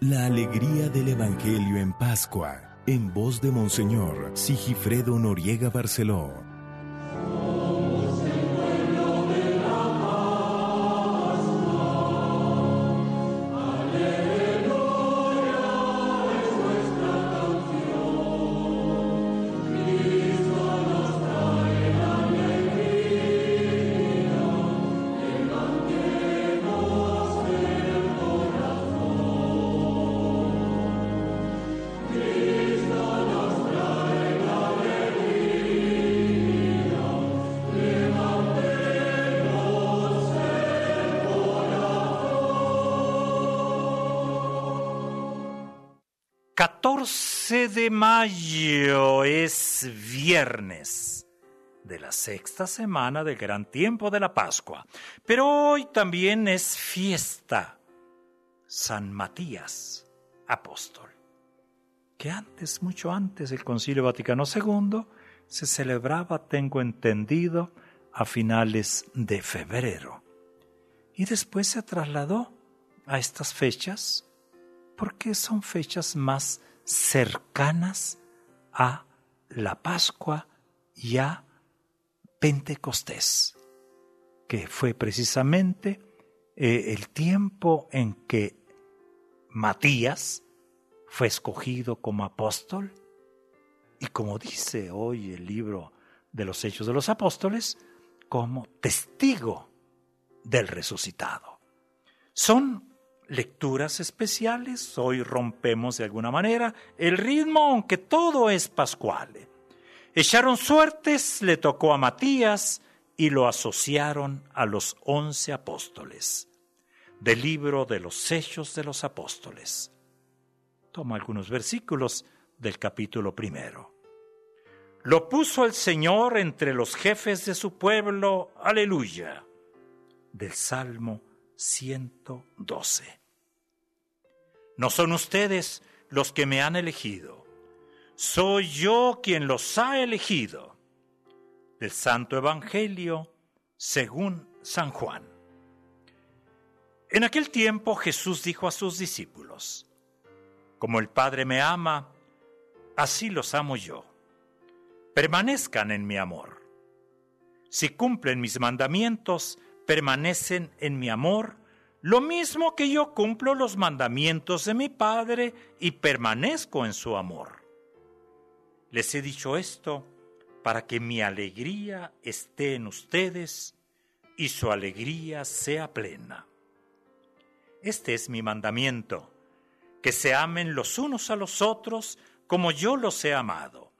La alegría del Evangelio en Pascua, en voz de Monseñor Sigifredo Noriega Barceló. De mayo es viernes de la sexta semana del gran tiempo de la Pascua, pero hoy también es fiesta. San Matías, apóstol, que antes, mucho antes del Concilio Vaticano II, se celebraba, tengo entendido, a finales de febrero. Y después se trasladó a estas fechas porque son fechas más cercanas a la Pascua y a Pentecostés, que fue precisamente eh, el tiempo en que Matías fue escogido como apóstol y como dice hoy el libro de los Hechos de los Apóstoles, como testigo del resucitado. Son lecturas especiales, hoy rompemos de alguna manera el ritmo, aunque todo es pascual. Echaron suertes, le tocó a Matías y lo asociaron a los once apóstoles, del libro de los Hechos de los Apóstoles. Toma algunos versículos del capítulo primero. Lo puso el Señor entre los jefes de su pueblo, aleluya, del Salmo 112. No son ustedes los que me han elegido, soy yo quien los ha elegido. Del Santo Evangelio según San Juan. En aquel tiempo Jesús dijo a sus discípulos, Como el Padre me ama, así los amo yo. Permanezcan en mi amor. Si cumplen mis mandamientos, permanecen en mi amor, lo mismo que yo cumplo los mandamientos de mi Padre y permanezco en su amor. Les he dicho esto para que mi alegría esté en ustedes y su alegría sea plena. Este es mi mandamiento, que se amen los unos a los otros como yo los he amado.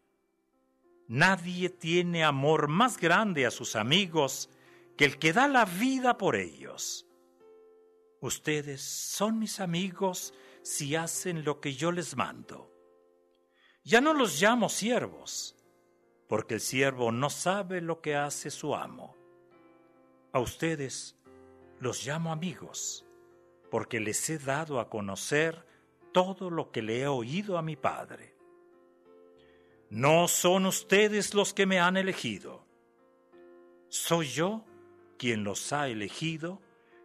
Nadie tiene amor más grande a sus amigos que el que da la vida por ellos. Ustedes son mis amigos si hacen lo que yo les mando. Ya no los llamo siervos, porque el siervo no sabe lo que hace su amo. A ustedes los llamo amigos, porque les he dado a conocer todo lo que le he oído a mi Padre. No son ustedes los que me han elegido. Soy yo quien los ha elegido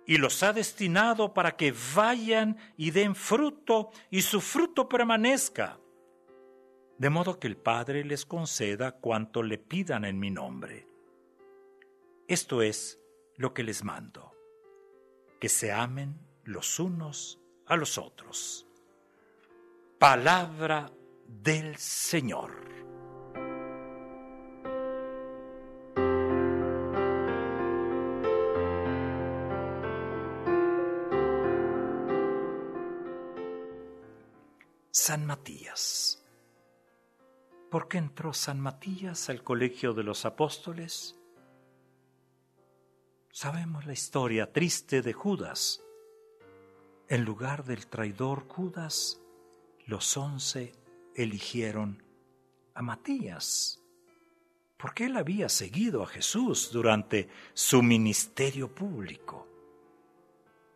y los ha destinado para que vayan y den fruto y su fruto permanezca, de modo que el Padre les conceda cuanto le pidan en mi nombre. Esto es lo que les mando, que se amen los unos a los otros. Palabra del Señor. San Matías. ¿Por qué entró San Matías al colegio de los apóstoles? Sabemos la historia triste de Judas. En lugar del traidor Judas, los once eligieron a Matías, porque él había seguido a Jesús durante su ministerio público,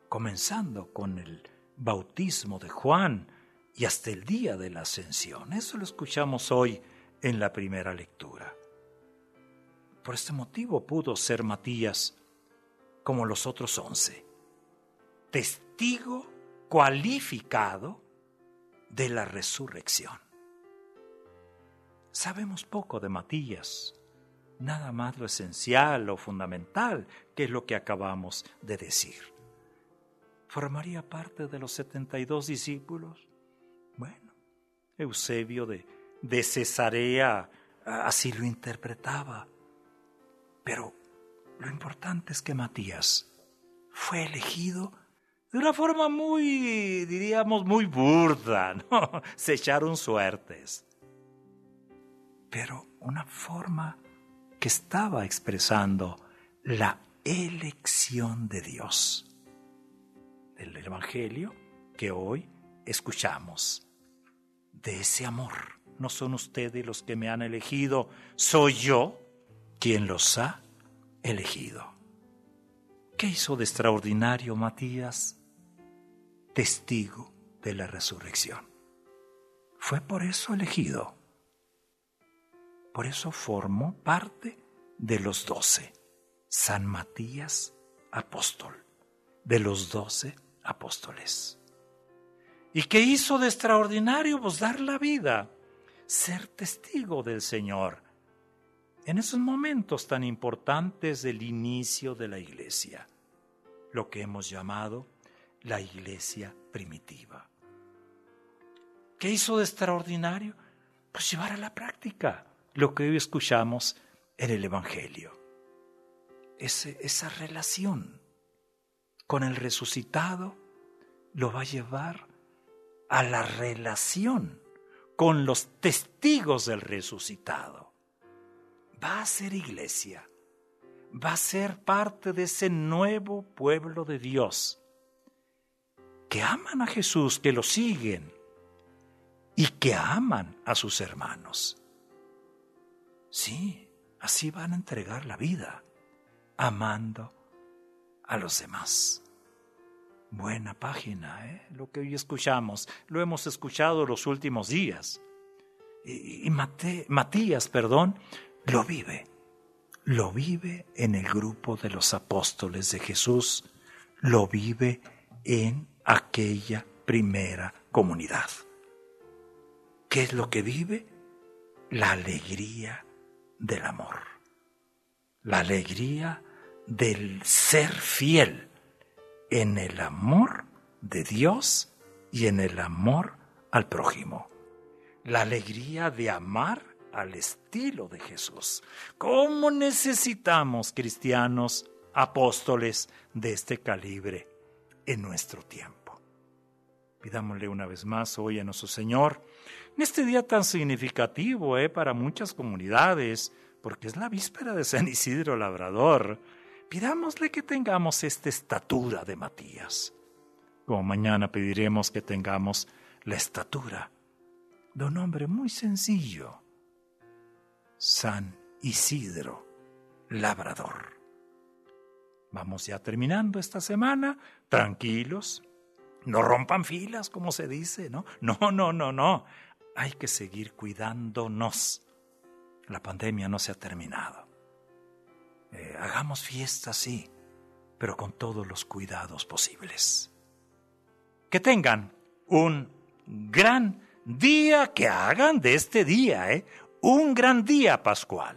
comenzando con el bautismo de Juan, y hasta el día de la ascensión. Eso lo escuchamos hoy en la primera lectura. Por este motivo pudo ser Matías como los otros once, testigo cualificado de la resurrección. Sabemos poco de Matías, nada más lo esencial o fundamental, que es lo que acabamos de decir. ¿Formaría parte de los 72 discípulos? Bueno, Eusebio de, de Cesarea así lo interpretaba. Pero lo importante es que Matías fue elegido de una forma muy, diríamos, muy burda, ¿no? Se echaron suertes. Pero una forma que estaba expresando la elección de Dios. Del Evangelio que hoy escuchamos. De ese amor. No son ustedes los que me han elegido, soy yo quien los ha elegido. ¿Qué hizo de extraordinario Matías? Testigo de la resurrección. Fue por eso elegido. Por eso formó parte de los doce. San Matías, apóstol, de los doce apóstoles. ¿Y qué hizo de extraordinario? Pues dar la vida, ser testigo del Señor en esos momentos tan importantes del inicio de la iglesia, lo que hemos llamado la iglesia primitiva. ¿Qué hizo de extraordinario? Pues llevar a la práctica lo que hoy escuchamos en el Evangelio. esa relación con el resucitado lo va a llevar a la relación con los testigos del resucitado va a ser iglesia, va a ser parte de ese nuevo pueblo de Dios, que aman a Jesús, que lo siguen y que aman a sus hermanos. Sí, así van a entregar la vida, amando a los demás. Buena página, ¿eh? lo que hoy escuchamos, lo hemos escuchado los últimos días. Y, Matías, perdón, lo vive. Lo vive en el grupo de los apóstoles de Jesús. Lo vive en aquella primera comunidad. ¿Qué es lo que vive? La alegría del amor. La alegría del ser fiel en el amor de Dios y en el amor al prójimo. La alegría de amar al estilo de Jesús. ¿Cómo necesitamos cristianos apóstoles de este calibre en nuestro tiempo? Pidámosle una vez más hoy a nuestro Señor, en este día tan significativo eh, para muchas comunidades, porque es la víspera de San Isidro Labrador, pidámosle que tengamos esta estatura de Matías. Como mañana pediremos que tengamos la estatura de un hombre muy sencillo, San Isidro Labrador. Vamos ya terminando esta semana, tranquilos, no rompan filas, como se dice, ¿no? No, no, no, no. Hay que seguir cuidándonos. La pandemia no se ha terminado. Eh, hagamos fiesta, sí, pero con todos los cuidados posibles. Que tengan un gran día, que hagan de este día, ¿eh? un gran día pascual.